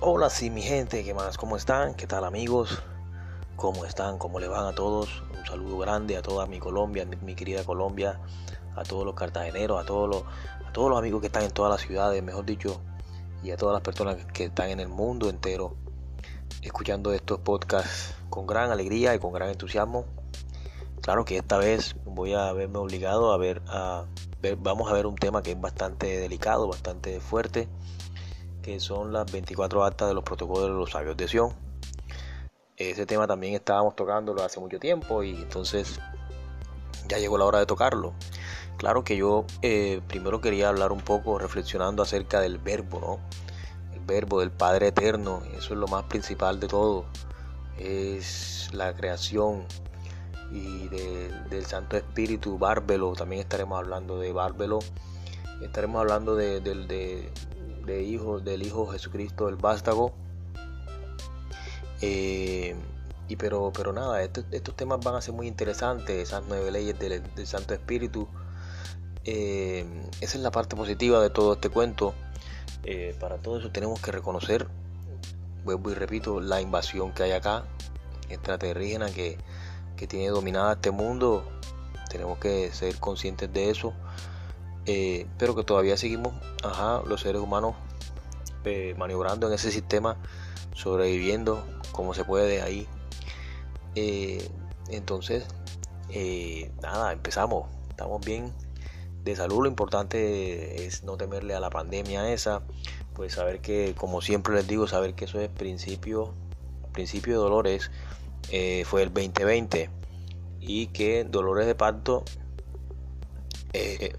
Hola, sí, mi gente, ¿qué más? ¿Cómo están? ¿Qué tal, amigos? ¿Cómo están? ¿Cómo le van a todos? Un saludo grande a toda mi Colombia, mi, querida Colombia, a todos los cartageneros, a todos los, a todos los amigos que están en todas las ciudades, mejor dicho, y a todas las personas que están en el mundo entero escuchando estos podcasts con gran alegría y con gran entusiasmo. Claro que esta vez voy a verme obligado a ver, a ver, vamos a ver un tema que es bastante delicado, bastante fuerte que son las 24 actas de los protocolos de los sabios de Sion. Ese tema también estábamos tocándolo hace mucho tiempo y entonces ya llegó la hora de tocarlo. Claro que yo eh, primero quería hablar un poco reflexionando acerca del verbo, ¿no? El verbo del Padre Eterno, eso es lo más principal de todo. Es la creación y del Santo Espíritu, Bárbelo, también estaremos hablando de Bárbelo. Estaremos hablando de, del Hijo Jesucristo, el vástago. Eh, y pero, pero nada, estos temas van a ser muy interesantes, esas nueve leyes del, Santo Espíritu. Eh, esa es la parte positiva de todo este cuento. Eh, para todo eso tenemos que reconocer, vuelvo y repito, la invasión que hay acá, extraterrígena que, que tiene dominada este mundo. Tenemos que ser conscientes de eso. Eh, pero que todavía seguimos, ajá, los seres humanos eh, maniobrando en ese sistema, sobreviviendo como se puede ahí. Eh, entonces, nada, empezamos, estamos bien de salud, lo importante es no temerle a la pandemia esa, pues saber que, como siempre les digo, saber que eso es principio, principio de dolores, fue el 2020 y que dolores de parto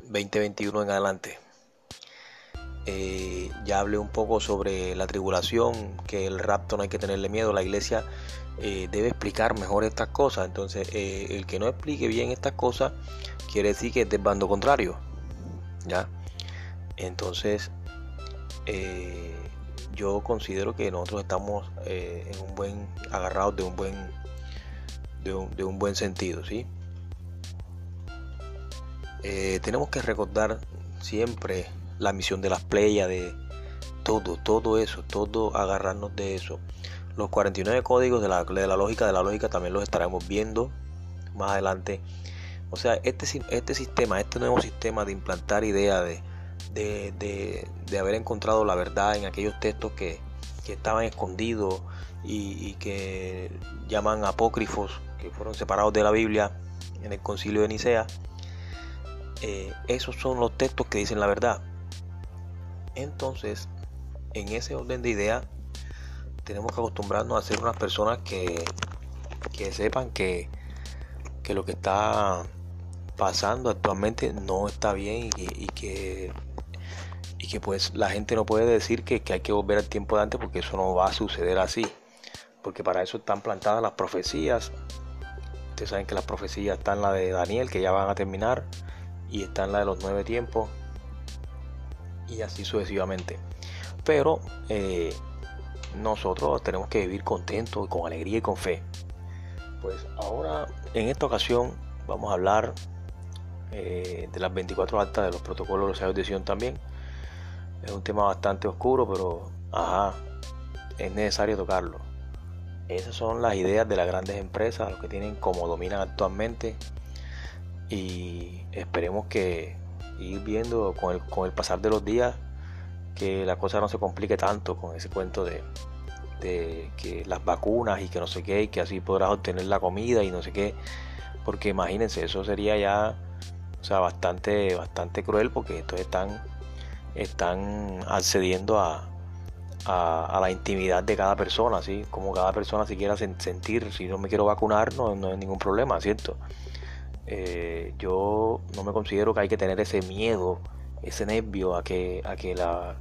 2021 eh, en adelante. Eh, ya hablé un poco sobre la tribulación, que el rapto no hay que tenerle miedo, la iglesia eh, debe explicar mejor estas cosas, entonces el que no explique bien estas cosas quiere decir que es del bando contrario, ¿ya? Entonces yo considero que nosotros estamos en un buen, agarrados de un buen, de un, de un buen sentido, ¿sí? Eh, tenemos que recordar siempre la misión de las playas, de todo, todo eso, todo agarrarnos de eso. Los 49 códigos de la, de la lógica, de la lógica también los estaremos viendo más adelante. O sea, este, este sistema, este nuevo sistema de implantar ideas, de, de, haber encontrado la verdad en aquellos textos que, estaban escondidos y, que llaman apócrifos, que fueron separados de la Biblia en el concilio de Nicea, eh, esos son los textos que dicen la verdad. Entonces, en ese orden de ideas, tenemos que acostumbrarnos a ser unas personas que, que sepan que, que lo que está pasando actualmente no está bien y, que y que pues la gente no puede decir que, que, hay que volver al tiempo de antes porque eso no va a suceder así. Porque para eso están plantadas las profecías. Ustedes saben que las profecías están la de Daniel que ya van a terminar y está en la de los nueve tiempos y así sucesivamente. Pero eh, nosotros tenemos que vivir contentos, con alegría y con fe. Pues ahora, en esta ocasión, vamos a hablar eh, de las 24 actas de los protocolos de los de también. Es un tema bastante oscuro, pero ajá, es necesario tocarlo. Esas son las ideas de las grandes empresas, los que tienen como dominan actualmente y esperemos que ir viendo con el, con el pasar de los días que la cosa no se complique tanto con ese cuento de, que las vacunas y que no sé qué y que así podrás obtener la comida y no sé qué porque imagínense eso sería ya o sea bastante bastante cruel porque estos están están accediendo a, a, la intimidad de cada persona, así como cada persona si quiera sentir, si no me quiero vacunar no, no hay ningún problema, ¿cierto? Eh, yo no me considero que hay que tener ese miedo, ese nervio a que, a que la,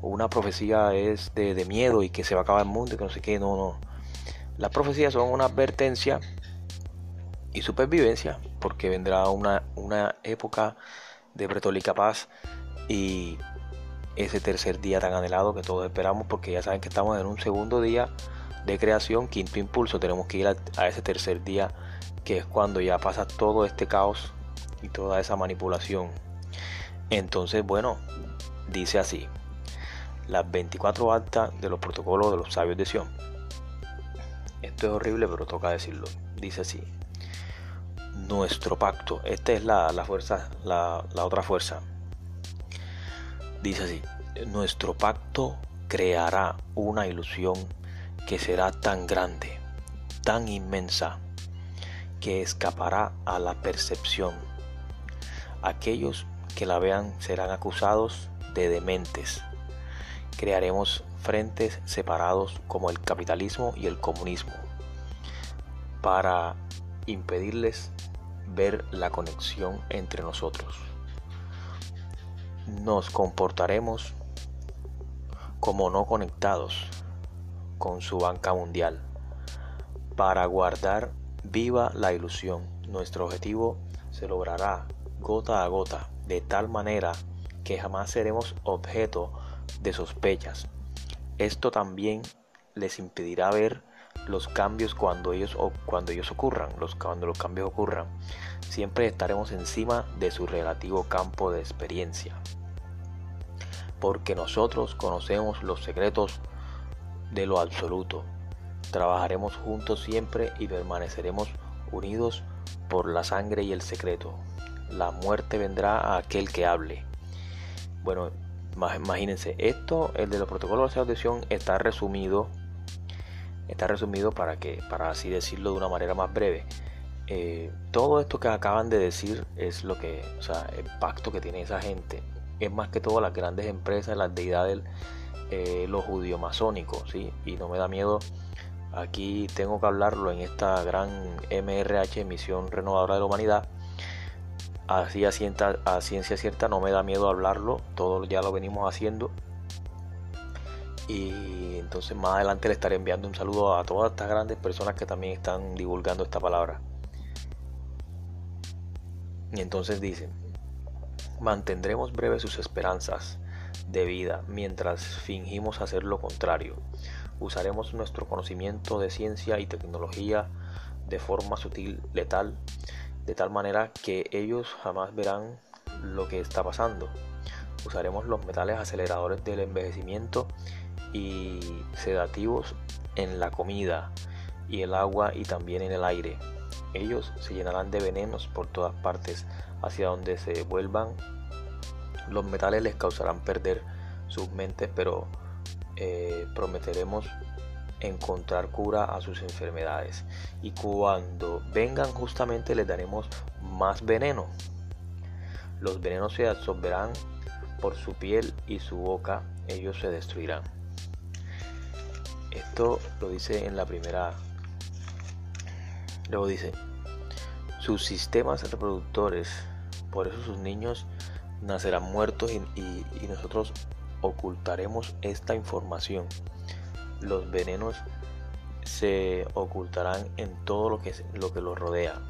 una profecía es de, miedo y que se va a acabar el mundo y que no sé qué, no, no. Las profecías son una advertencia y supervivencia, porque vendrá una, una época de pretólica paz y ese tercer día tan anhelado que todos esperamos, porque ya saben que estamos en un segundo día de creación, quinto impulso, tenemos que ir a ese tercer día que es cuando ya pasa todo este caos y toda esa manipulación. Entonces, bueno, dice así, las 24 actas de los protocolos de los sabios de Sion. Esto es horrible, pero toca decirlo. Dice así. Nuestro pacto. Esta es la, fuerza, la, la otra fuerza. Dice así. Nuestro pacto creará una ilusión que será tan grande, tan inmensa, que escapará a la percepción. Aquellos que la vean serán acusados de dementes. Crearemos frentes separados como el capitalismo y el comunismo para impedirles ver la conexión entre nosotros. Nos comportaremos como no conectados con su banca mundial para guardar viva la ilusión. Nuestro objetivo se logrará gota a gota de tal manera que jamás seremos objeto de sospechas. Esto también les impedirá ver los cambios cuando ellos, cuando ellos ocurran, los, cuando los cambios ocurran. Siempre estaremos encima de su relativo campo de experiencia. Porque nosotros conocemos los secretos de lo absoluto. Trabajaremos juntos siempre y permaneceremos unidos por la sangre y el secreto. La muerte vendrá a aquel que hable. Bueno, imagínense, esto, el de los protocolos de adhesión, está resumido. Está resumido para que, para así decirlo de una manera más breve. Eh, todo esto que acaban de decir es lo que, o sea, el pacto que tiene esa gente. Es más que todo las grandes empresas, las deidades, eh, los judío masónicos, ¿sí? Y no me da miedo Aquí tengo que hablarlo en esta gran MRH, Misión Renovadora de la Humanidad. Así a, a ciencia cierta no me da miedo hablarlo, todo ya lo venimos haciendo. Y entonces más adelante le estaré enviando un saludo a todas estas grandes personas que también están divulgando esta palabra. Y entonces dicen, mantendremos breves sus esperanzas de vida mientras fingimos hacer lo contrario usaremos nuestro conocimiento de ciencia y tecnología de forma sutil, letal, de tal manera que ellos jamás verán lo que está pasando. Usaremos los metales aceleradores del envejecimiento y sedativos en la comida y el agua y también en el aire. Ellos se llenarán de venenos por todas partes hacia donde se vuelvan. Los metales les causarán perder sus mentes, pero eh, prometeremos encontrar cura a sus enfermedades. Y cuando vengan justamente les daremos más veneno. Los venenos se absorberán por su piel y su boca ellos se destruirán. Esto lo dice en la primera. Luego dice sus sistemas reproductores por eso sus niños nacerán muertos y nosotros ocultaremos esta información. Los venenos se ocultarán en todo lo que, lo que los rodea,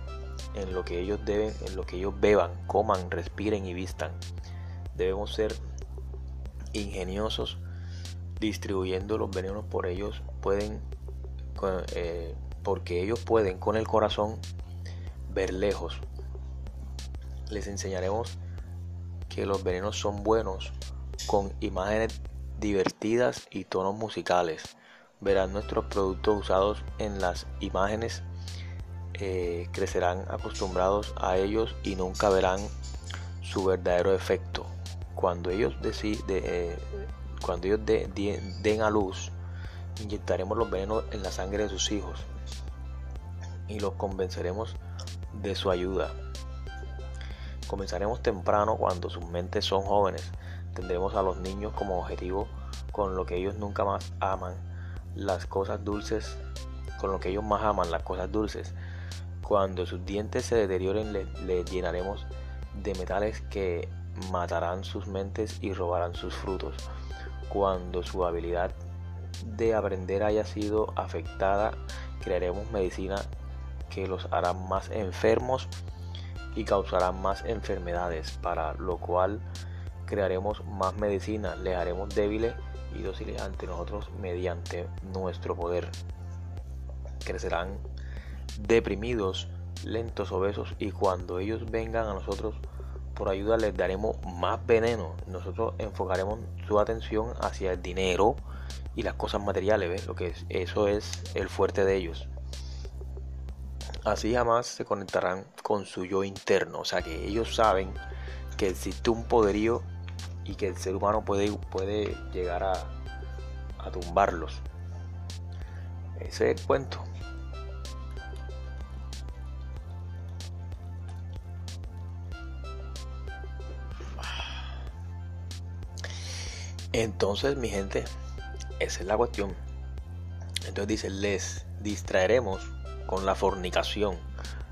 en lo que ellos deben, en lo que ellos beban, coman, respiren y vistan. Debemos ser ingeniosos distribuyendo los venenos por ellos pueden eh, porque ellos pueden con el corazón ver lejos les enseñaremos que los venenos son buenos con imágenes divertidas y tonos musicales. Verán nuestros productos usados en las imágenes, eh, crecerán acostumbrados a ellos y nunca verán su verdadero efecto. Cuando ellos, eh, cuando ellos den a luz, inyectaremos los venenos en la sangre de sus hijos y los convenceremos de su ayuda. Comenzaremos temprano cuando sus mentes son jóvenes tendremos a los niños como objetivo con lo que ellos nunca más aman, las cosas dulces, con lo que ellos más aman, las cosas dulces. Cuando sus dientes se deterioren, les llenaremos de metales que matarán sus mentes y robarán sus frutos. Cuando su habilidad de aprender haya sido afectada, crearemos medicina que los hará más enfermos y causarán más enfermedades, para lo cual crearemos más medicina, les haremos débiles y dóciles ante nosotros mediante nuestro poder. Crecerán deprimidos, lentos, obesos y cuando ellos vengan a nosotros por ayuda les daremos más veneno. Nosotros enfocaremos su atención hacia el dinero y las cosas materiales, ¿ves? Lo que es, eso es el fuerte de ellos. Así jamás se conectarán con su yo interno, o sea que ellos saben que existe un poderío y que el ser humano puede, puede llegar a, a tumbarlos. Ese es el cuento. Entonces, mi gente, esa es la cuestión. Entonces dice, les distraeremos con la fornicación,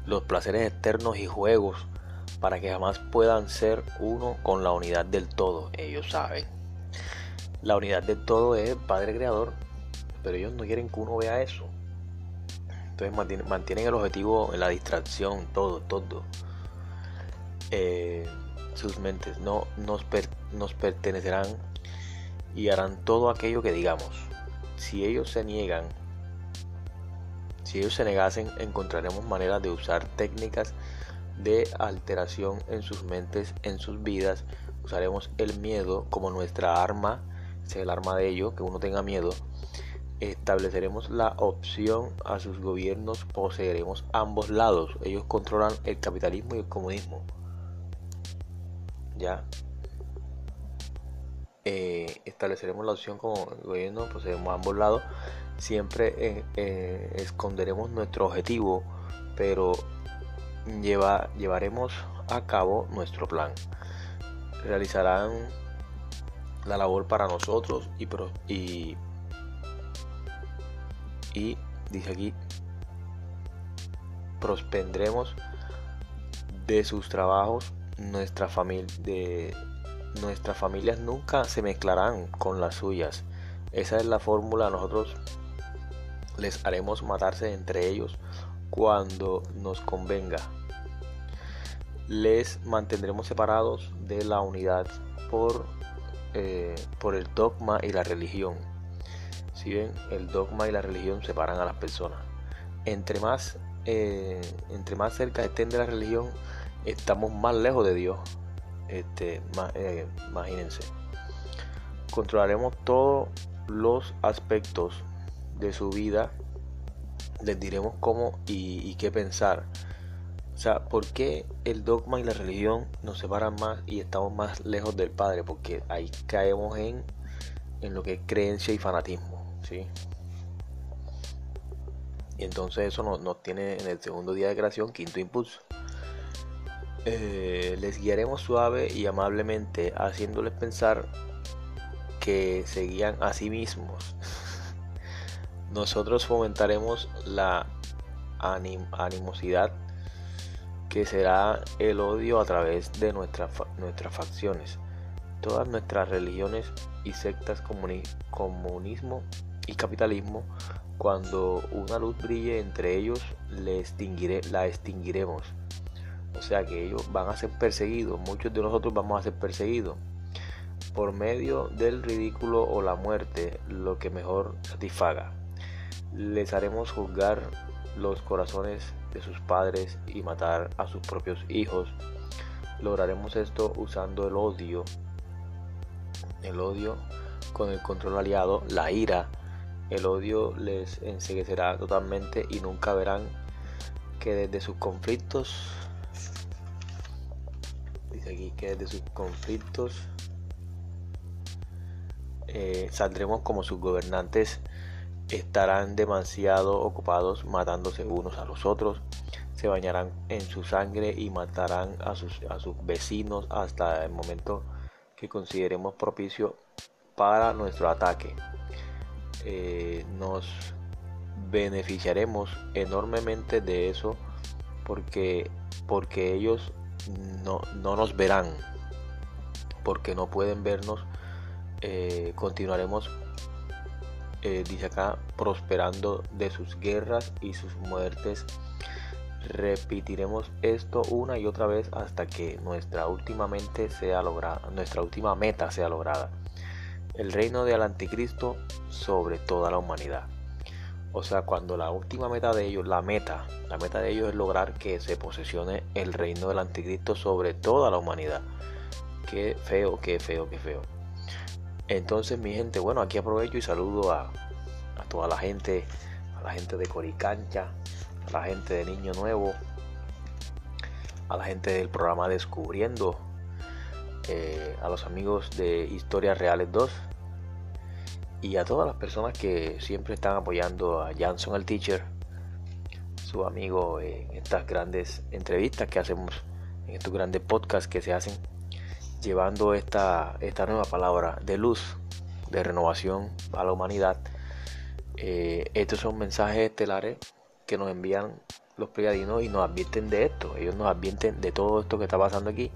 los placeres externos y juegos, para que jamás puedan ser uno con la unidad del todo. Ellos saben. La unidad del todo es el Padre Creador, pero ellos no quieren que uno vea eso. Entonces mantienen, el objetivo en la distracción, todo, todo. Eh, sus mentes no nos, nos pertenecerán y harán todo aquello que digamos. Si ellos se niegan, si ellos se negasen, encontraremos maneras de usar técnicas de alteración en sus mentes, en sus vidas. Usaremos el miedo como nuestra arma, es el arma de ellos, que uno tenga miedo. Estableceremos la opción a sus gobiernos, poseeremos ambos lados. Ellos controlan el capitalismo y el comunismo. Ya, eh, estableceremos la opción como gobierno, poseemos ambos lados. Siempre eh, eh, esconderemos nuestro objetivo, pero lleva, llevaremos a cabo nuestro plan. Realizarán la labor para nosotros y, y, y dice aquí, prospendremos de sus trabajos nuestra familia de nuestras familias nunca se mezclarán con las suyas. Esa es la fórmula. Nosotros les haremos matarse entre ellos cuando nos convenga. Les mantendremos separados de la unidad por, eh, por el dogma y la religión. Si ven, el dogma y la religión separan a las personas. Entre más, eh, entre más cerca estén de la religión, estamos más lejos de Dios. Este, eh, imagínense. Controlaremos todos los aspectos de su vida. Les diremos cómo y, qué pensar. O sea, ¿por qué el dogma y la religión nos separan más y estamos más lejos del Padre? Porque ahí caemos en, en lo que es creencia y fanatismo. ¿sí? Y entonces eso nos, nos tiene en el segundo día de creación quinto impulso. Eh, les guiaremos suave y amablemente, haciéndoles pensar que seguían a sí mismos. Nosotros fomentaremos la animosidad que será el odio a través de nuestras facciones. Todas nuestras religiones y sectas comunismo y capitalismo, cuando una luz brille entre ellos, la extinguiremos o sea que ellos van a ser perseguidos, muchos de nosotros vamos a ser perseguidos por medio del ridículo o la muerte, lo que mejor satisfaga. Les haremos juzgar los corazones de sus padres y matar a sus propios hijos. Lograremos esto usando el odio, el odio con el control aliado, la ira. El odio les enseguecerá totalmente y nunca verán que desde sus conflictos aquí que desde sus conflictos eh, saldremos como sus gobernantes estarán demasiado ocupados matándose unos a los otros, se bañarán en su sangre y matarán a sus, vecinos hasta el momento que consideremos propicio para nuestro ataque. Eh, nos beneficiaremos enormemente de eso porque, porque ellos no, no nos verán porque no pueden vernos eh, continuaremos eh, dice acá prosperando de sus guerras y sus muertes repetiremos esto una y otra vez hasta que nuestra última mente sea lograda nuestra última meta sea lograda el reino del anticristo sobre toda la humanidad O sea, cuando la última meta de ellos, la meta, la meta de ellos es lograr que se posesione el reino del anticristo sobre toda la humanidad. Qué feo, qué feo, qué feo. Entonces, mi gente, bueno, aquí aprovecho y saludo a, toda la gente, a la gente de Coricancha, a la gente de Niño Nuevo, a la gente del programa Descubriendo, eh, a los amigos de Historias Reales 2 y a todas las personas que siempre están apoyando a Janson el Teacher, su amigo en estas grandes entrevistas que hacemos, en estos grandes podcasts que se hacen, llevando esta, esta nueva palabra de luz, de renovación a la humanidad. Eh, estos son mensajes estelares que nos envían los pleiadinos y nos advierten de esto. Ellos nos advierten de todo esto que está pasando aquí.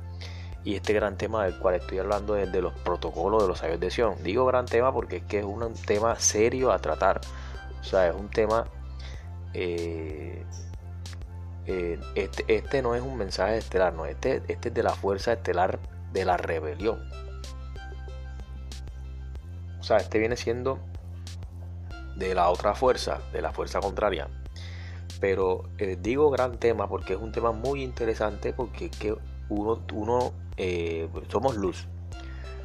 Y este gran tema del cual estoy hablando es de los protocolos de los sabios de Sion. Digo gran tema porque es que es un tema serio a tratar. O sea, es un tema... Eh, eh, este, este, no es un mensaje estelar, no. Este, este es de la fuerza estelar de la rebelión. O sea, este viene siendo de la otra fuerza, de la fuerza contraria. Pero eh, digo gran tema porque es un tema muy interesante porque que uno, uno eh, somos luz.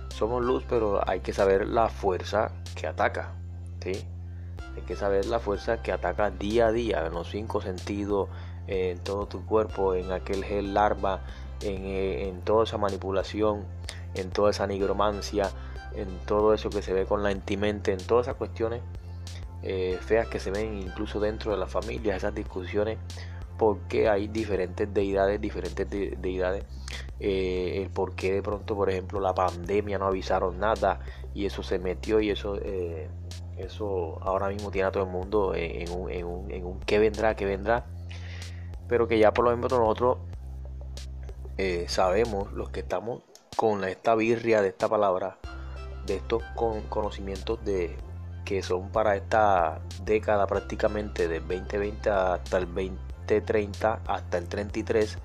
Somos luz, pero hay que saber la fuerza que ataca. ¿sí? Hay que saber la fuerza que ataca día a día, en los cinco sentidos, en todo tu cuerpo, en aquel gel larva, en, eh, en toda esa manipulación, en toda esa nigromancia, en todo eso que se ve con la intimente, en todas esas cuestiones eh, feas que se ven incluso dentro de la familia, esas discusiones, porque hay diferentes deidades, diferentes deidades, eh, el por qué de pronto, por ejemplo, la pandemia no avisaron nada y eso se metió y eso, eso ahora mismo tiene a todo el mundo en un, en un, en un qué vendrá, qué vendrá, pero que ya por lo menos nosotros sabemos, los que estamos con esta birria de esta palabra, de estos con conocimientos de, que son para esta década prácticamente del 2020 hasta el 2030, hasta el 33.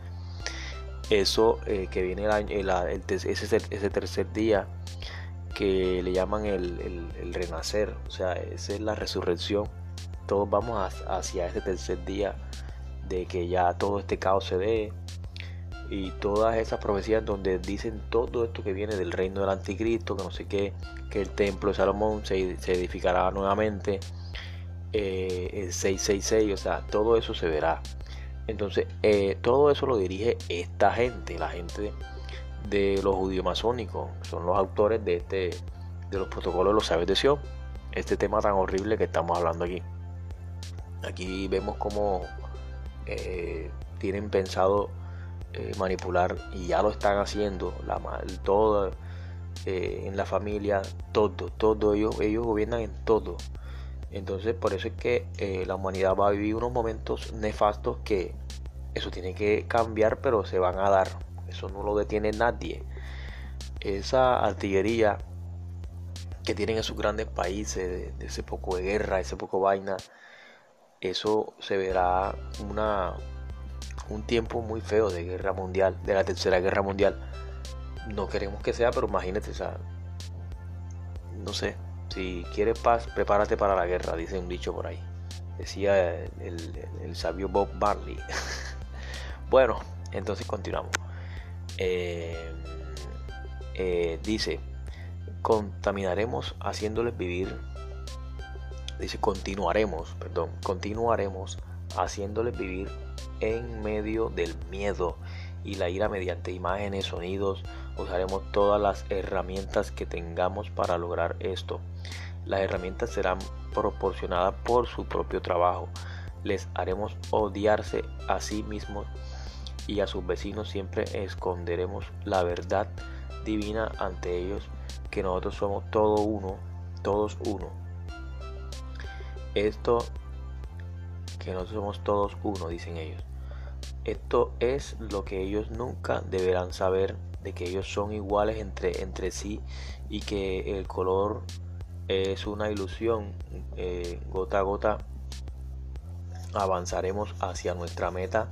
Eso eh, que viene el año, ese, tercer día que le llaman el, renacer, o sea, esa es la resurrección. Todos vamos hacia ese tercer día de que ya todo este caos se dé, y todas esas profecías donde dicen todo esto que viene del reino del anticristo, que no sé qué, que el templo de Salomón se, edificará nuevamente, eh, el 666, o sea, todo eso se verá. Entonces, eh, todo eso lo dirige esta gente, la gente de, los judíos masónicos, son los autores de este de los protocolos de los sabios de Sion, este tema tan horrible que estamos hablando aquí. Aquí vemos cómo eh, tienen pensado eh, manipular y ya lo están haciendo la todo eh, en la familia todo todo ellos ellos gobiernan en todo. Entonces por eso es que eh, la humanidad va a vivir unos momentos nefastos que eso tiene que cambiar pero se van a dar. Eso no lo detiene nadie. Esa artillería que tienen esos grandes países de ese poco de guerra ese poco vaina eso se verá una un tiempo muy feo de guerra mundial, de la tercera guerra mundial. No queremos que sea, pero imagínate, o sea, no sé, si quieres paz, prepárate para la guerra, dice un dicho por ahí. Decía el, sabio Bob Marley. bueno, entonces continuamos. Eh, eh, dice, contaminaremos haciéndoles vivir. Dice, continuaremos, perdón, continuaremos haciéndoles vivir en medio del miedo y la ira mediante imágenes, sonidos. Usaremos todas las herramientas que tengamos para lograr esto. Las herramientas serán proporcionadas por su propio trabajo. Les haremos odiarse a sí mismos y a sus vecinos. Siempre esconderemos la verdad divina ante ellos, que nosotros somos todo uno, todos uno. Esto que nosotros somos todos uno, dicen ellos. Esto es lo que ellos nunca deberán saber, de que ellos son iguales entre, entre sí y que el color es una ilusión. Eh, gota a gota avanzaremos hacia nuestra meta,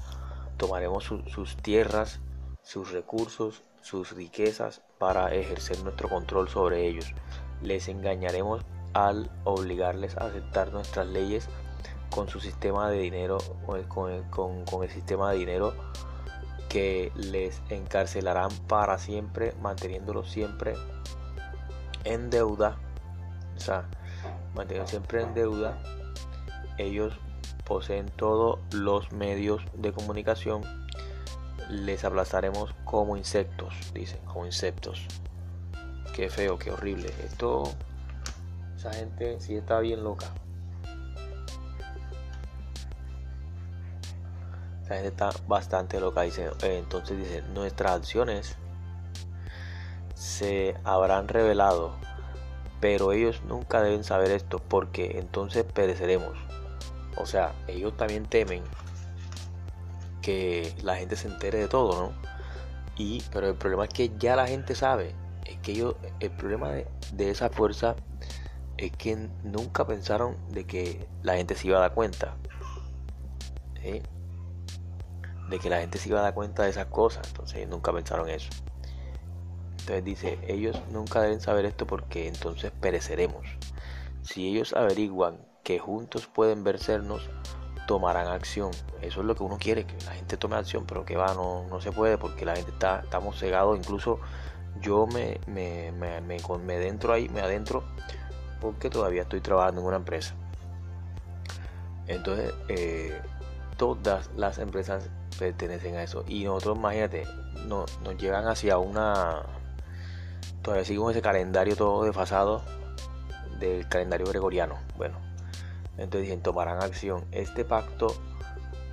tomaremos sus tierras, sus recursos, sus riquezas para ejercer nuestro control sobre ellos. Les engañaremos al obligarles a aceptar nuestras leyes con su sistema de dinero, con el, con el sistema de dinero que les encarcelarán para siempre, manteniéndolos siempre en deuda. O sea, manteniendo siempre en deuda. Ellos poseen todos los medios de comunicación. Les aplastaremos como insectos, dicen, como insectos. Qué feo, qué horrible. Esto, esa gente sí está bien loca. Esa gente está bastante loca. Dice, eh, entonces dice, nuestras acciones se habrán revelado, pero ellos nunca deben saber esto porque entonces pereceremos. O sea, ellos también temen que la gente se entere de todo, ¿no? Y, pero el problema es que ya la gente sabe. Es que ellos, el problema de, esa fuerza es que nunca pensaron de que la gente se iba a dar cuenta de que la gente se iba a dar cuenta de esas cosas. Entonces nunca pensaron eso. Entonces dice, ellos nunca deben saber esto porque entonces pereceremos. Si ellos averiguan que juntos pueden vencernos, tomarán acción. Eso es lo que uno quiere, que la gente tome acción, pero que va, no, no se puede porque la gente está, estamos cegados. Incluso yo me, me, me, me, me adentro ahí, me adentro porque todavía estoy trabajando en una empresa. Entonces, eh, todas las empresas pertenecen a eso. Y nosotros, imagínate, no, nos llegan hacia una. Todavía seguimos ese calendario todo desfasado del calendario gregoriano. Bueno, entonces dicen: tomarán acción. Este pacto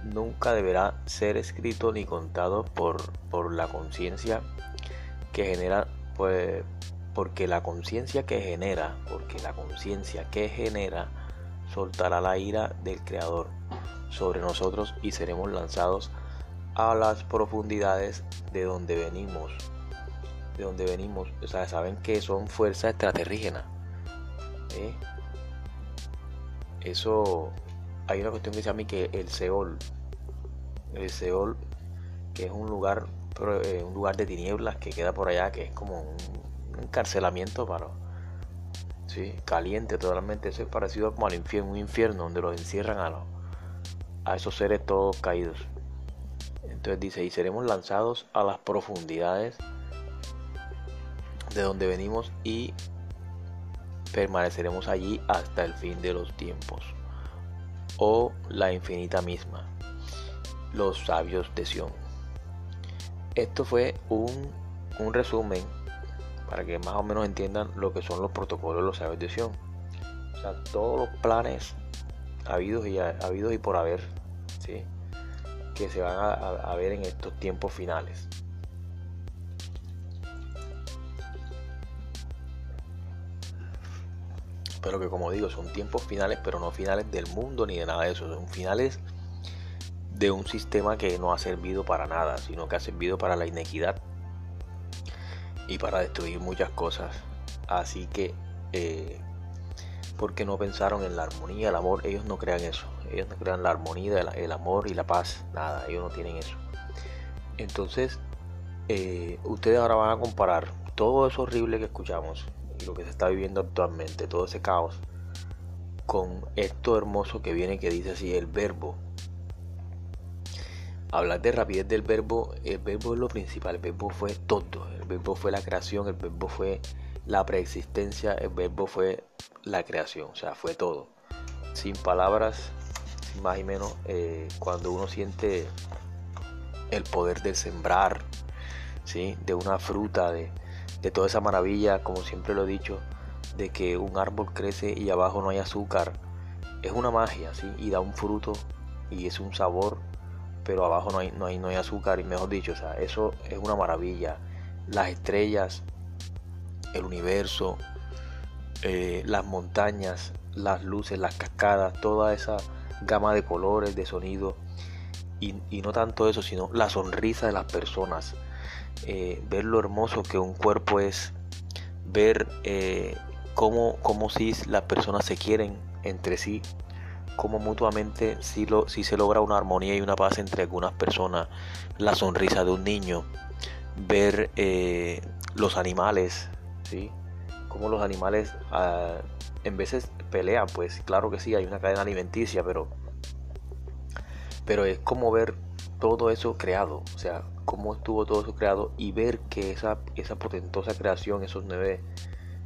nunca deberá ser escrito ni contado por, por la conciencia que genera, pues, porque la conciencia que genera, porque la conciencia que genera soltará la ira del Creador sobre nosotros y seremos lanzados a las profundidades de donde venimos. De donde venimos. O sea, saben que son fuerzas extraterrígenas. ¿eh? Eso. Hay una cuestión que se llama que el Seol. El Seol, que es un lugar, eh, un lugar de tinieblas que queda por allá, que es como un encarcelamiento para. Sí, caliente totalmente. Eso es parecido como al infierno, un infierno donde los encierran a, los, a esos seres todos caídos. Entonces dice, y seremos lanzados a las profundidades de donde venimos y permaneceremos allí hasta el fin de los tiempos. O la infinita misma. Los sabios de Sion. Esto fue un, un resumen para que más o menos entiendan lo que son los protocolos de los sabios de Sion. O sea, todos los planes habidos y, habidos y por haber. ¿sí? que se van a, ver en estos tiempos finales. pero que como digo son tiempos finales pero no finales del mundo ni de nada de eso son finales de un sistema que no ha servido para nada sino que ha servido para la inequidad y para destruir muchas cosas así que eh, porque no pensaron en la armonía, el amor, ellos no crean eso, ellos no crean la armonía, el, amor y la paz, nada, ellos no tienen eso. Entonces, eh, ustedes ahora van a comparar todo eso horrible que escuchamos y lo que se está viviendo actualmente, todo ese caos, con esto hermoso que viene que dice así, el verbo. Hablar de rapidez del verbo, el verbo es lo principal, el verbo fue todo, el verbo fue la creación, el verbo fue la preexistencia, el verbo fue la creación, o sea, fue todo. Sin palabras, más y menos, eh, cuando uno siente el poder de sembrar, ¿sí? de una fruta, de, toda esa maravilla, como siempre lo he dicho, de que un árbol crece y abajo no hay azúcar, es una magia, ¿sí? y da un fruto y es un sabor, pero abajo no hay, no hay, no hay azúcar, y mejor dicho, o sea, eso es una maravilla. Las estrellas, el universo, eh, las montañas, las luces, las cascadas, toda esa gama de colores, de sonido. Y, no tanto eso, sino la sonrisa de las personas. Eh, ver lo hermoso que un cuerpo es. Ver eh, cómo, cómo si las personas se quieren entre sí. Cómo mutuamente si, lo, si se logra una armonía y una paz entre algunas personas. La sonrisa de un niño. Ver los animales ¿sí? Como los animales ah, en veces pelean, pues claro que sí, hay una cadena alimenticia, pero Pero es como ver todo eso creado, o sea, cómo estuvo todo eso creado y ver que esa, esa potentosa creación, esos nueve,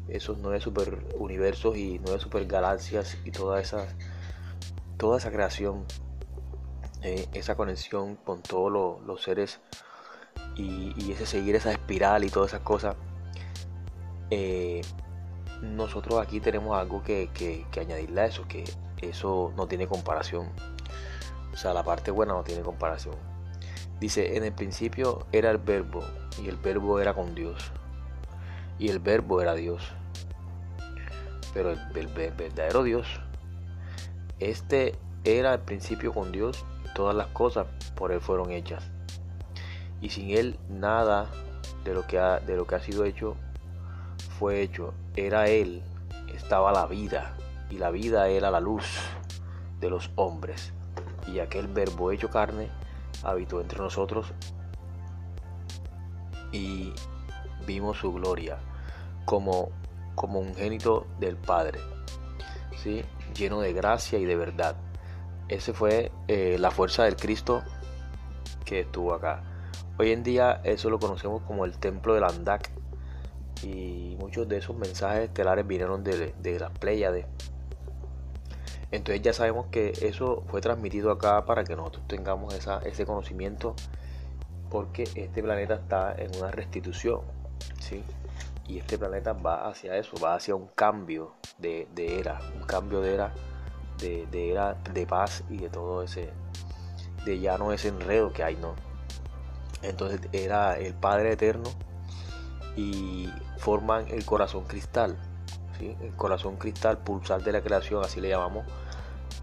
esos nueve super universos y nueve super galaxias y toda esa, toda esa creación, eh, esa conexión con todos los seres y, ese seguir esa espiral y todas esas cosas, eh, nosotros aquí tenemos algo que, que añadirle a eso, que eso no tiene comparación. O sea, la parte buena no tiene comparación. Dice, en el principio era el verbo y el verbo era con Dios. Y el verbo era Dios. Pero el, verdadero Dios, este era al principio con Dios todas las cosas por Él fueron hechas. Y sin Él nada de lo que ha, de lo que ha sido hecho fue hecho. Era Él, estaba la vida. Y la vida era la luz de los hombres. Y aquel verbo hecho carne habitó entre nosotros y vimos su gloria como, como génito del Padre, ¿sí? Lleno de gracia y de verdad. Esa fue eh, la fuerza del Cristo que estuvo acá. Hoy en día eso lo conocemos como el templo del Andak y muchos de esos mensajes estelares vinieron de, de las Pléyades entonces ya sabemos que eso fue transmitido acá para que nosotros tengamos ese conocimiento porque este planeta está en una restitución, ¿sí? Y este planeta va hacia eso, va hacia un cambio de, era, un cambio de era, de, era de paz y de todo ese, de ya no ese enredo que hay, ¿no? Entonces era el Padre Eterno y forman el corazón cristal el corazón cristal, pulsar de la creación, así le llamamos,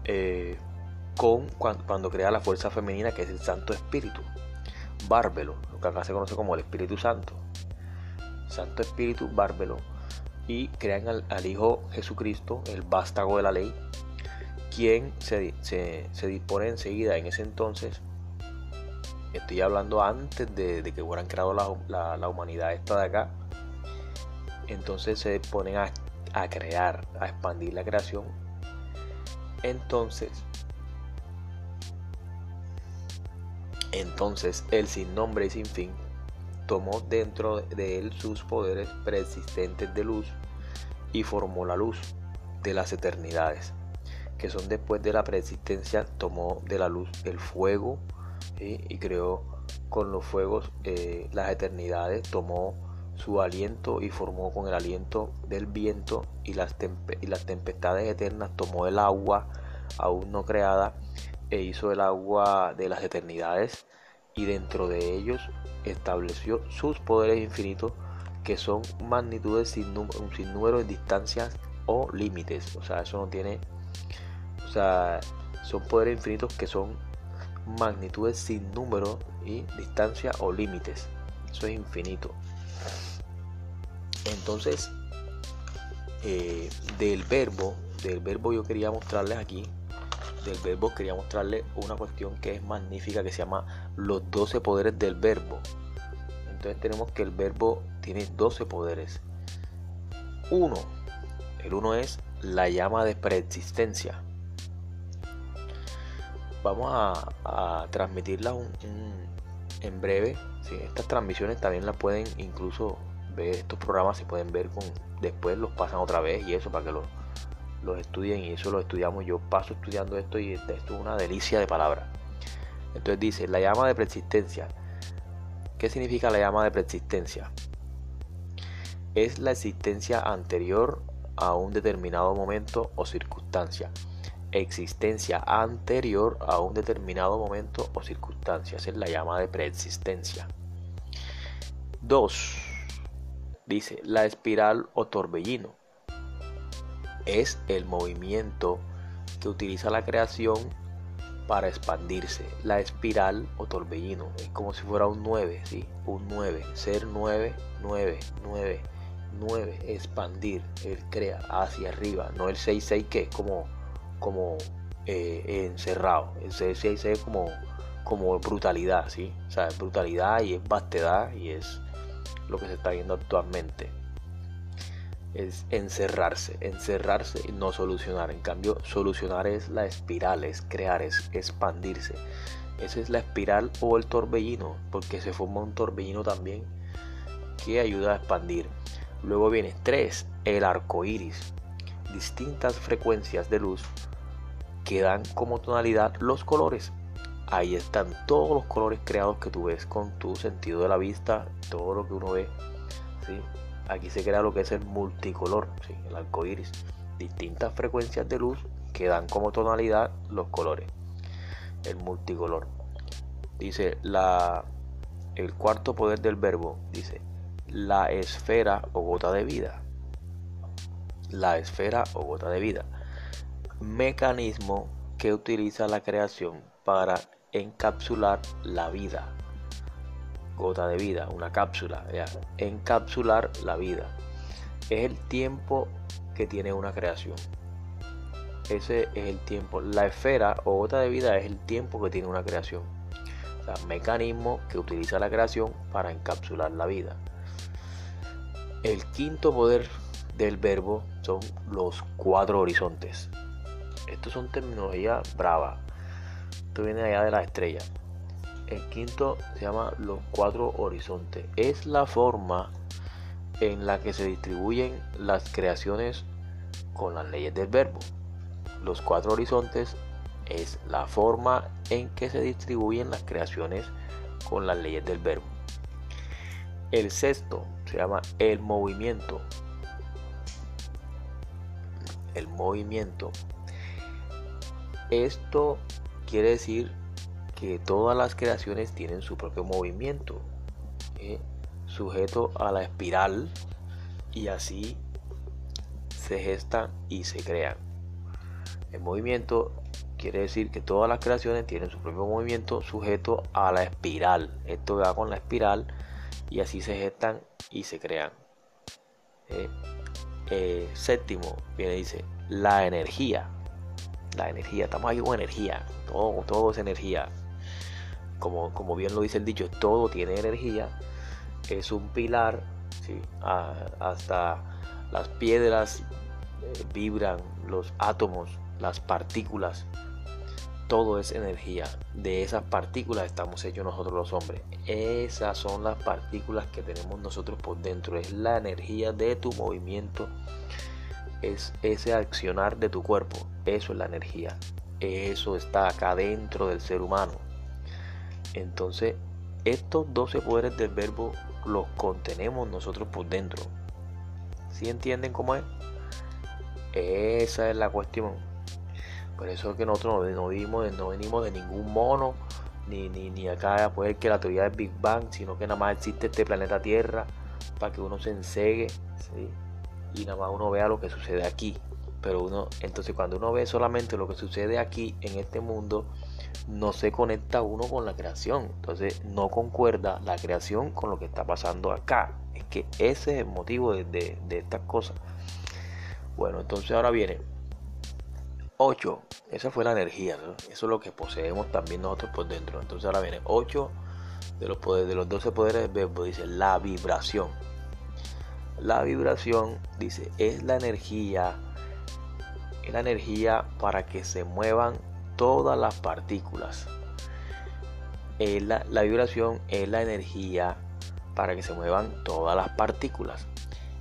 eh, con cuando, crea la fuerza femenina que es el Santo Espíritu, Bárbelo, lo que acá se conoce como el Espíritu Santo, Santo Espíritu, Bárbelo, y crean al, Hijo Jesucristo, el vástago de la ley, quien se, dispone enseguida en ese entonces estoy hablando antes de, que hubieran creado la, la, humanidad esta de acá. Entonces se ponen a a crear, a expandir la creación, entonces, entonces el sin nombre y sin fin tomó dentro de él sus poderes preexistentes de luz y formó la luz de las eternidades, que son después de la preexistencia, tomó de la luz el fuego y creó con los fuegos eh, las eternidades, tomó su aliento y formó con el aliento del viento y las, y las tempestades eternas, tomó el agua aún no creada e hizo el agua de las eternidades y dentro de ellos estableció sus poderes infinitos que son magnitudes sin, sin número de distancias o límites. O sea, eso no tiene... O sea, son poderes infinitos que son magnitudes sin número y distancia o límites. Eso es infinito. Entonces, eh, del verbo, del verbo yo quería mostrarles aquí, del verbo quería mostrarles una cuestión que es magnífica que se llama los 12 poderes del verbo. Entonces tenemos que el verbo tiene 12 poderes. Uno, el uno es la llama de preexistencia. Vamos a, transmitirla en breve. estas transmisiones también las pueden incluso ver estos programas se pueden ver con después los pasan otra vez y eso para que los, los estudien y eso lo estudiamos. Yo paso estudiando esto y esto es una delicia de palabras entonces dice la llama de persistencia. ¿qué significa la llama de persistencia? es la existencia anterior a un determinado momento o circunstancia. Existencia anterior a un determinado momento o circunstancia. Es la llama de preexistencia 2 Dice, la espiral o torbellino es el movimiento que utiliza la creación para expandirse. La espiral o torbellino es como si fuera un 9, ¿sí? Un 9, ser 9, 9, 9, 9, expandir, él crea hacia arriba, no el 6, 6 que es como, como eh, encerrado. El 6, 6 es como, como brutalidad, ¿sí? O sea, es brutalidad y es vastedad y es lo que se está viendo actualmente. Es encerrarse, encerrarse y no solucionar. En cambio, solucionar es la espiral, es crear, es expandirse. Esa es la espiral o el torbellino, porque se forma un torbellino también que ayuda a expandir. Luego viene 3, el arco iris. Distintas frecuencias de luz que dan como tonalidad los colores. Ahí están todos los colores creados que tú ves con tu sentido de la vista, todo lo que uno ve. ¿sí? Aquí se crea lo que es el multicolor, el arco iris. Distintas frecuencias de luz que dan como tonalidad los colores. El multicolor. Dice el cuarto poder del verbo. Dice la esfera o gota de vida. La esfera o gota de vida. Mecanismo que utiliza la creación para encapsular la vida gota de vida, una cápsula, encapsular la vida. Es el tiempo que tiene una creación. Ese es el tiempo. La esfera o gota de vida es el tiempo que tiene una creación. O mecanismo que utiliza la creación para encapsular la vida. El quinto poder del verbo son los cuatro horizontes. Estos son terminología brava. Esto viene allá de la estrella. El quinto se llama los cuatro horizontes. Es la forma en la que se distribuyen las creaciones con las leyes del verbo. Los cuatro horizontes es la forma en que se distribuyen las creaciones con las leyes del verbo. El sexto se llama el movimiento. El movimiento. Esto quiere decir que todas las creaciones tienen su propio movimiento, ¿eh? sujeto a la espiral, y así se gestan y se crean. El movimiento quiere decir que todas las creaciones tienen su propio movimiento sujeto a la espiral. Esto va con la espiral y así se gestan y se crean. ¿eh? Eh, séptimo, viene dice la energía. La energía, estamos ahí con energía. Todo, todo es energía como, bien lo dice el dicho, todo tiene energía, es un pilar, hasta las piedras eh, vibran, los átomos, las partículas, todo es energía. De esas partículas estamos hechos nosotros los hombres. Esas son las partículas que tenemos nosotros por dentro. Es la energía de tu movimiento. Es ese accionar de tu cuerpo. Eso es la energía. Eso está acá dentro del ser humano. Entonces, estos 12 poderes del verbo los contenemos nosotros por dentro. ¿Sí entienden cómo es? Esa es la cuestión. Por eso es que nosotros no, venimos, no venimos de ningún mono, ni, ni, ni acá poder que la teoría del Big Bang, sino que nada más existe este planeta Tierra para que uno se ensegue y nada más uno vea lo que sucede aquí. Pero uno, entonces cuando uno ve solamente lo que sucede aquí en este mundo, no se conecta uno con la creación. Entonces no concuerda la creación con lo que está pasando acá. Es que ese es el motivo de, estas cosas. Bueno, entonces ahora viene 8. Esa fue la energía. Eso es lo que poseemos también nosotros por dentro. Entonces ahora viene 8 de los poderes, de los 12 poderes del verbo. Dice la vibración. La vibración, dice, es la energía. Es la energía para que se muevan todas las partículas. la, vibración es la energía para que se muevan todas las partículas.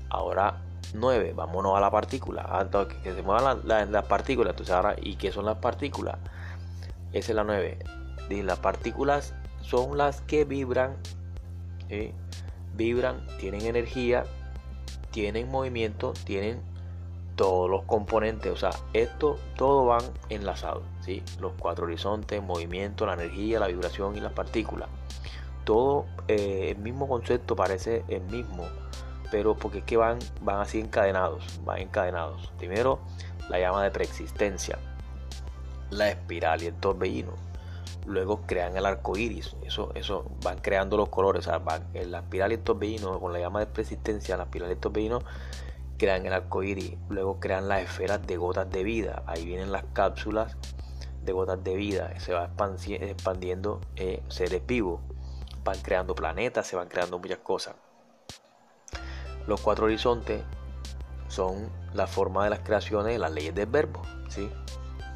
Ahora 9, vámonos a la partícula. Ah, que, se muevan las partículas. Entonces ahora, ¿y qué son las partículas? Esa es la 9. las partículas son las que vibran. Vibran, tienen energía, tienen movimiento, tienen todos los componentes, o sea, esto todo van enlazados, ¿sí? Los cuatro horizontes, movimiento, la energía, la vibración y las partículas. Todo eh, el mismo concepto parece el mismo, pero porque es que van, van así encadenados, van encadenados. Primero, la llama de preexistencia, la espiral y el torbellino. Luego crean el arco iris, eso, eso van creando los colores, o sea, van, la espiral y el torbellino con la llama de preexistencia, la espiral y el torbellino crean el arco iris, luego crean las esferas de gotas de vida, ahí vienen las cápsulas de gotas de vida, se va expandiendo eh, seres vivos, van creando planetas, se van creando muchas cosas. Los cuatro horizontes son la forma de las creaciones, las leyes del verbo, ¿sí?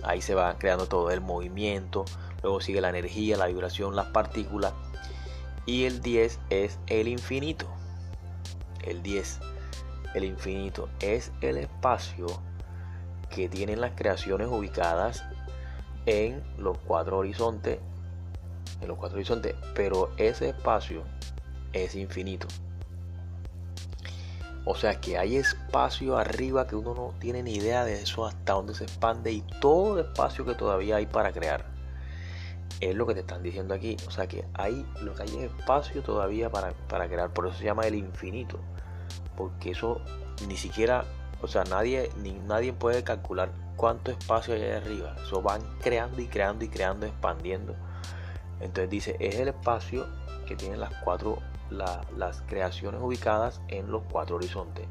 Ahí se va creando todo el movimiento, luego sigue la energía, la vibración, las partículas. Y el 10 es el infinito. El 10, el infinito, es el espacio que tienen las creaciones ubicadas en los cuatro horizontes. En los cuatro horizontes. Pero ese espacio es infinito. O sea que hay espacio arriba que uno no tiene ni idea de eso hasta dónde se expande y todo el espacio que todavía hay para crear. Es lo que te están diciendo aquí. O sea que hay lo que hay es espacio todavía para, crear. Por eso se llama el infinito. Porque eso ni siquiera, o sea, nadie, ni, nadie puede calcular cuánto espacio hay arriba. Eso van creando y creando y creando, expandiendo. Entonces dice, es el espacio que tienen las cuatro las creaciones ubicadas en los cuatro horizontes.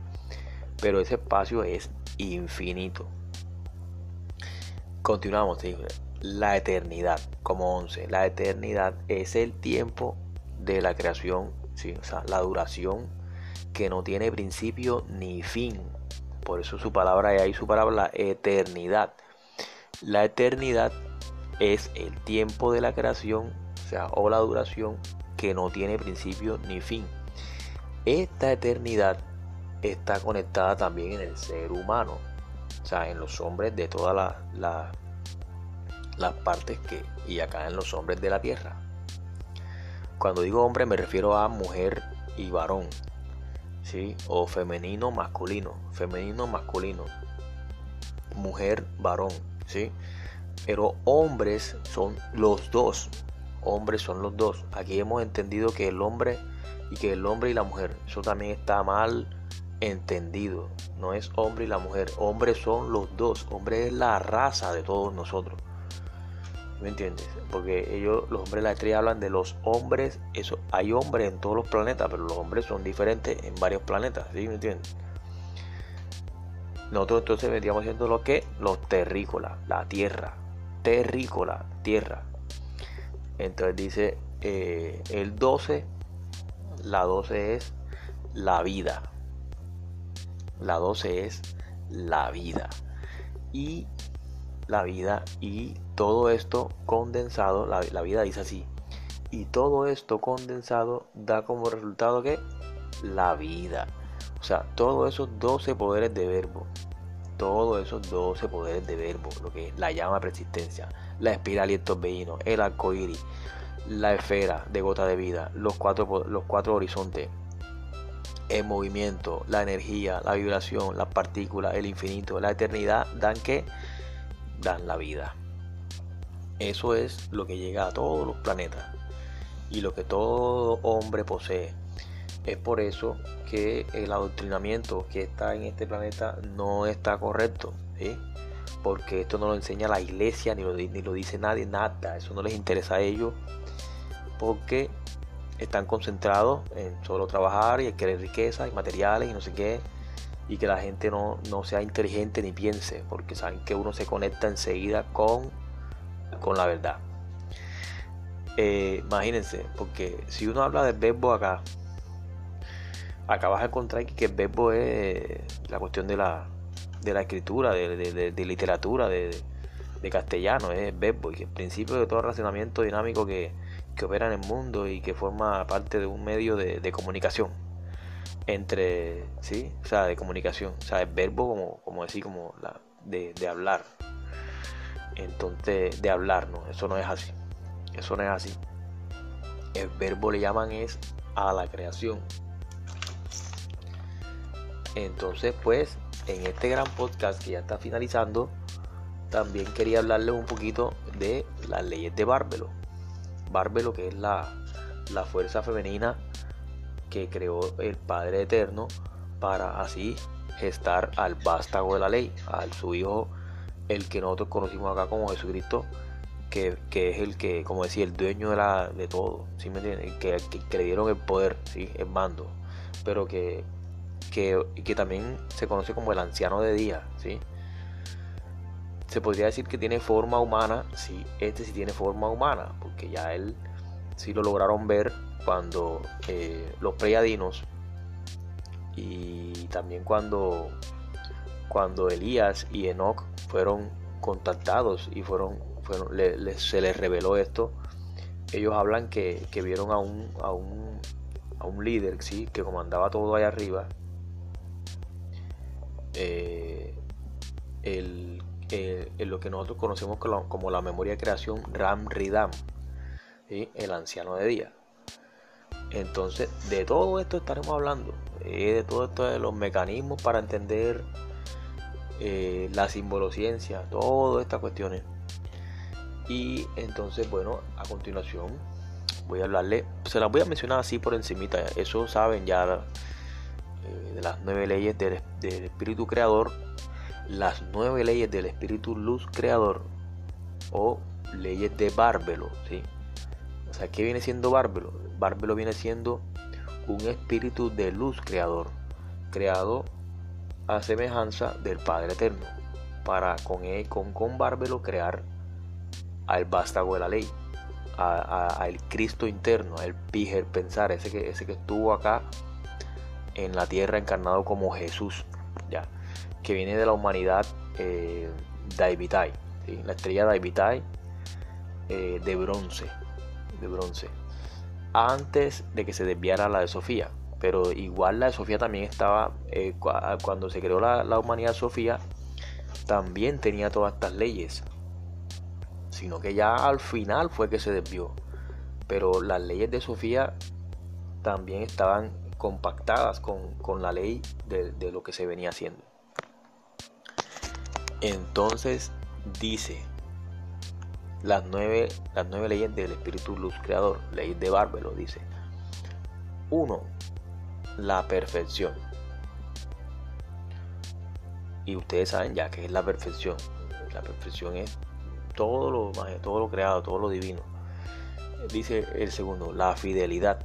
Pero ese espacio es infinito. Continuamos. La eternidad, como 11. La eternidad es el tiempo de la creación, ¿sí? o sea, la duración que no tiene principio ni fin. Por eso su palabra y ahí su palabra, eternidad. La eternidad es el tiempo de la creación, o sea, o la duración que no tiene principio ni fin. Esta eternidad está conectada también en el ser humano, o sea, en los hombres de todas las partes que, y acá en los hombres de la tierra. Cuando digo hombre me refiero a mujer y varón, ¿sí? O femenino, masculino, femenino, masculino, mujer, varón, ¿sí? Pero hombres son los dos, hombres son los dos. Aquí hemos entendido que el hombre y que el hombre y la mujer, eso también está mal entendido. No es hombre y la mujer, hombres son los dos. Hombre es la raza de todos nosotros. ¿Me entiendes? Porque ellos, los hombres de la estrella hablan de los hombres. Eso, hay hombres en todos los planetas, pero los hombres son diferentes en varios planetas. ¿Sí? ¿Me entiendes? Nosotros entonces vendríamos siendo lo que los terrícolas, la tierra. Terrícola, tierra. Entonces dice eh, el 12, la 12 es la vida. La 12 es la vida. Y la vida y todo esto condensado, la, vida dice así, y todo esto condensado da como resultado que la vida. O sea, todos esos 12 poderes de verbo, todos esos 12 poderes de verbo, lo que la llama persistencia, la espiral y el torbellino, el arco iris, la esfera de gota de vida, los cuatro, los cuatro horizontes, el movimiento, la energía, la vibración, las partículas, el infinito, la eternidad, dan que dan la vida. Eso es lo que llega a todos los planetas y lo que todo hombre posee. Es por eso que el adoctrinamiento que está en este planeta no está correcto. Porque esto no lo enseña la iglesia, ni lo, ni lo dice nadie, nada. Eso no les interesa a ellos. Porque están concentrados en solo trabajar y querer riqueza y materiales y no sé qué. Y que la gente no, no sea inteligente ni piense. Porque saben que uno se conecta enseguida con, con la verdad. Eh, imagínense, porque si uno habla del verbo acá, acá vas a encontrar que el verbo es la cuestión de la, de la escritura, de, literatura, de, castellano, es el verbo y el principio de todo relacionamiento dinámico que, opera en el mundo y que forma parte de un medio de, comunicación entre, sí, o sea, de comunicación, o sea, el verbo como, como decir, como la, de, de hablar. Entonces, de hablar, no, eso no es así. Eso no es así. El verbo le llaman es a la creación. Entonces, pues, en este gran podcast que ya está finalizando, también quería hablarles un poquito de las leyes de Bárbelo. Bárbelo, que es la, la fuerza femenina que creó el Padre Eterno para así gestar al vástago de la ley, al su hijo, el que nosotros conocimos acá como Jesucristo, que, es el que, como decía, el dueño de, la, de todo, ¿sí me? Que, que, dieron el poder, ¿sí? el mando, pero que que, también se conoce como el anciano de día, ¿sí? Se podría decir que tiene forma humana, sí, este sí tiene forma humana, porque ya él sí lo lograron ver cuando eh, los preyadinos y también cuando cuando Elías y Enoch fueron contactados y fueron, fueron se les reveló esto, ellos hablan que, vieron a un, a un, a un líder que comandaba todo ahí arriba. Eh, el, lo que nosotros conocemos como la, memoria de creación Ram Ridam, el anciano de día. Entonces, de todo esto estaremos hablando, eh, de todo esto de los mecanismos para entender eh, la simbolociencia, todas estas cuestiones. Y entonces, bueno, a continuación voy a hablarle, se las voy a mencionar así por encimita, eso saben ya eh, de las nueve leyes del, espíritu creador, las nueve leyes del espíritu luz creador o leyes de Bárbelo, ¿sí? O sea, ¿qué viene siendo Bárbelo? Bárbelo viene siendo un espíritu de luz creador, creado a semejanza del Padre Eterno, para con, él, con, con Bárbelo crear al vástago de la ley, al Cristo interno, al Pijer pensar, ese que, ese que estuvo acá en la tierra encarnado como Jesús, ya, que viene de la humanidad eh, Daivitai, la estrella Daivitai eh, de bronce, de bronce, antes de que se desviara la de Sofía. Pero igual la de Sofía también estaba, eh, cuando se creó la, la humanidad Sofía, también tenía todas estas leyes sino que ya al final fue que se desvió. Pero las leyes de Sofía también estaban compactadas con, la ley de, lo que se venía haciendo. Entonces dice las nueve, las nueve leyes del Espíritu Luz Creador, ley de Bárbaro, dice. Uno, la perfección. Y ustedes saben ya que es la perfección. La perfección es todo lo, todo lo creado, todo lo divino. Dice el segundo, la fidelidad.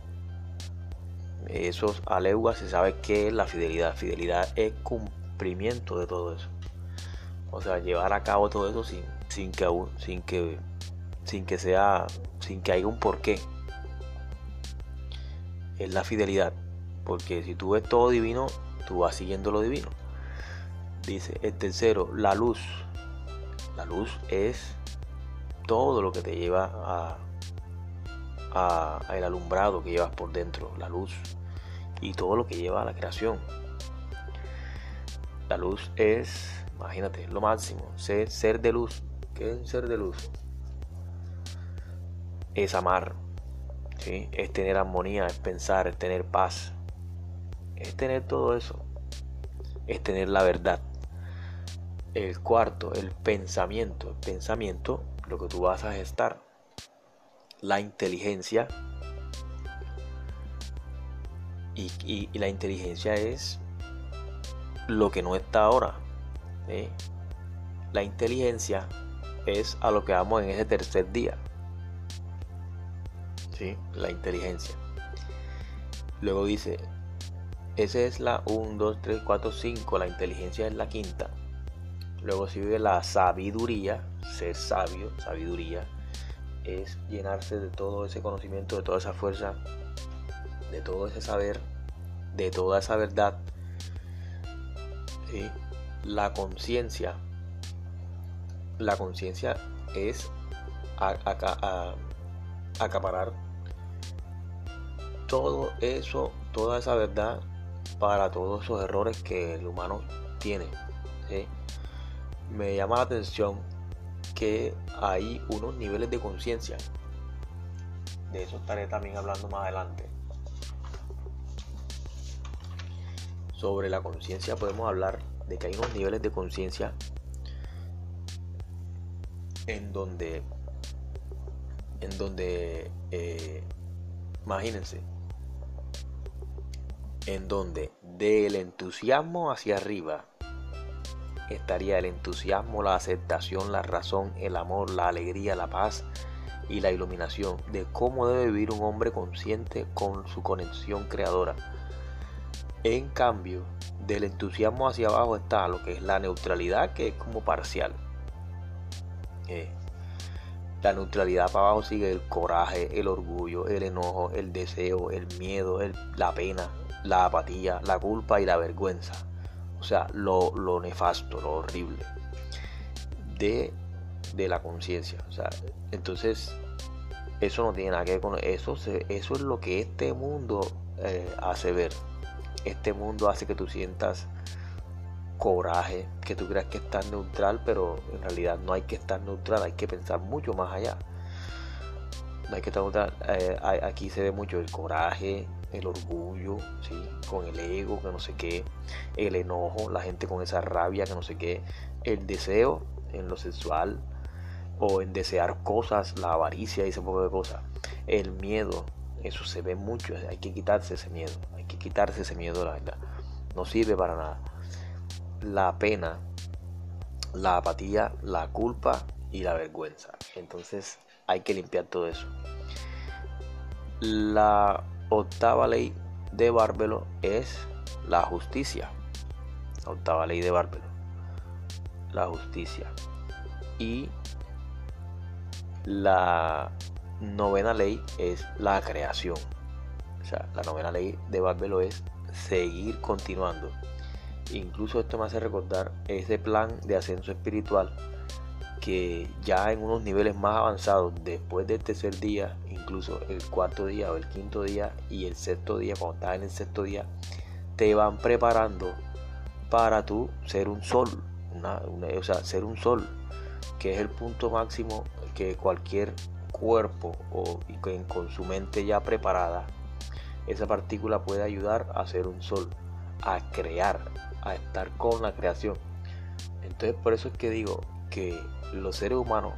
Esos aleguas se sabe qué es la fidelidad. Fidelidad es cumplimiento de todo eso. O sea, llevar a cabo todo eso sin, sin que sin que sin que sea sin que haya un porqué. Es la fidelidad. Porque si tú ves todo divino, tú vas siguiendo lo divino. Dice el tercero, la luz. La luz es todo lo que te lleva a, el alumbrado que llevas por dentro, la luz y todo lo que lleva a la creación. La luz es, imagínate, lo máximo, ser, ser de luz. ¿Qué es ser de luz? Es amar, ¿sí? es tener armonía, es pensar, es tener paz, es tener todo eso, es tener la verdad. El cuarto, el pensamiento. El pensamiento lo que tú vas a gestar. La inteligencia. Y, la inteligencia es lo que no está ahora. La inteligencia es a lo que vamos en ese tercer día. ¿Sí? La inteligencia. Luego dice, esa es la 1, 2, 3, 4, 5. La inteligencia es la quinta. Luego sigue la sabiduría, ser sabio, sabiduría, es llenarse de todo ese conocimiento, de toda esa fuerza, de todo ese saber, de toda esa verdad. La conciencia, la conciencia es acaparar todo eso, toda esa verdad para todos esos errores que el humano tiene me llama la atención que hay unos niveles de conciencia. De eso estaré también hablando más adelante. Sobre la conciencia podemos hablar de que hay unos niveles de conciencia en donde en donde eh, imagínense en donde del entusiasmo hacia arriba estaría el entusiasmo, la aceptación, la razón, el amor, la alegría, la paz y la iluminación de cómo debe vivir un hombre consciente con su conexión creadora. En cambio, del entusiasmo hacia abajo está lo que es la neutralidad, que es como parcial. Eh, la neutralidad para abajo sigue el coraje, el orgullo, el enojo, el deseo, el miedo, la pena, la apatía, la culpa y la vergüenza. O sea, lo, lo nefasto, lo horrible de, de la conciencia. O sea, entonces eso no tiene nada que ver con eso. eso es lo que este mundo eh, hace ver. Este mundo hace que tú sientas coraje, que tú creas que estás neutral, pero en realidad no hay que estar neutral, hay que pensar mucho más allá. No hay que estar neutral. Eh, aquí se ve mucho el coraje, el orgullo, ¿sí? con el ego, que no sé qué, el enojo, la gente con esa rabia, que no sé qué, el deseo en lo sexual o en desear cosas, la avaricia y ese poco de cosas, el miedo, eso se ve mucho, hay que quitarse ese miedo, hay que quitarse ese miedo, la verdad, no sirve para nada. La pena, la apatía, la culpa y la vergüenza. Entonces hay que limpiar todo eso. La octava ley de Bárbelo es la justicia. La octava ley de Bárbelo. La justicia. Y la novena ley es la creación. O sea, la novena ley de Bárbelo es seguir continuando. Incluso esto me hace recordar ese plan de ascenso espiritual que ya en unos niveles más avanzados, después del tercer día, incluso el cuarto día o el quinto día y el sexto día, cuando estás en el sexto día, te van preparando para tú ser un sol, o sea, ser un sol, que es el punto máximo que cualquier cuerpo o con su mente ya preparada, esa partícula puede ayudar a ser un sol, a crear, a estar con la creación. Entonces por eso es que digo que los seres humanos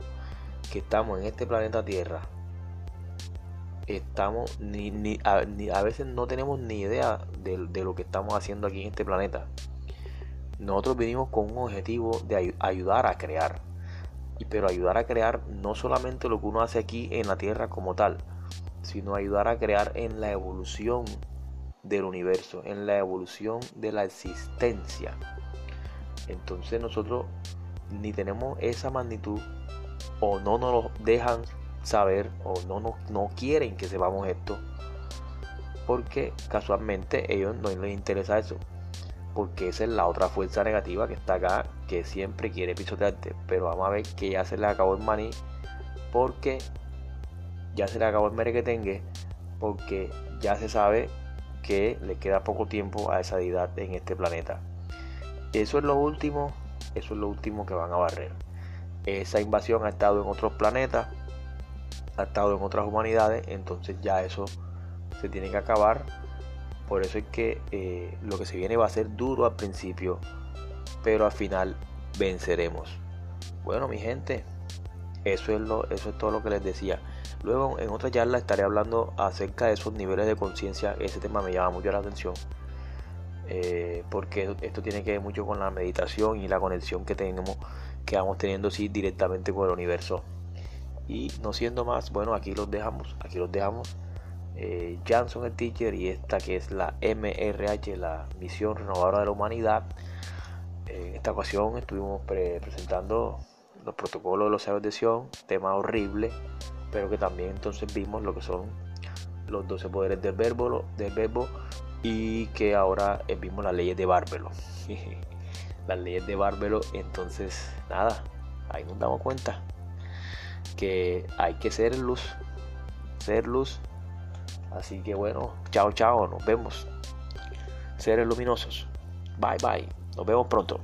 que estamos en este planeta Tierra, estamos ni, ni, a, veces no tenemos ni idea de, lo que estamos haciendo aquí en este planeta. Nosotros venimos con un objetivo de ayudar a crear. Pero ayudar a crear no solamente lo que uno hace aquí en la Tierra como tal, sino ayudar a crear en la evolución del universo, en la evolución de la existencia. Entonces nosotros ni tenemos esa magnitud o no nos lo dejan saber o no, no, no quieren que sepamos esto porque casualmente ellos no les interesa eso porque esa es la otra fuerza negativa que está acá que siempre quiere pisotearte. Pero vamos a ver que ya se le acabó el maní porque ya se le acabó el merequetengue porque ya se sabe que le queda poco tiempo a esa deidad en este planeta. Eso es lo último eso es lo último que van a barrer. Esa invasión ha estado en otros planetas, ha estado en otras humanidades, entonces ya eso se tiene que acabar. Por eso es que eh, lo que se viene va a ser duro al principio, pero al final venceremos. Bueno, mi gente, eso es, lo, eso es todo lo que les decía. Luego en otra charla estaré hablando acerca de esos niveles de conciencia. Ese tema me llama mucho la atención. Eh, porque esto tiene que ver mucho con la meditación y la conexión que tenemos, que vamos teniendo sí, directamente con el universo. Y no siendo más, bueno, aquí los dejamos, aquí los dejamos. Eh, Janson el teacher y esta que es la MRH, la misión renovadora de la humanidad. En esta ocasión estuvimos presentando los protocolos de los sabios de Sion, tema horrible, pero que también entonces vimos lo que son los 12 poderes del verbo, del verbo y que ahora vimos las leyes de Bárbelo. las leyes de Bárbelo, entonces nada, ahí nos damos cuenta que hay que ser luz, ser luz. Así que bueno, chao, chao, nos vemos. Seres luminosos. Bye, bye. Nos vemos pronto.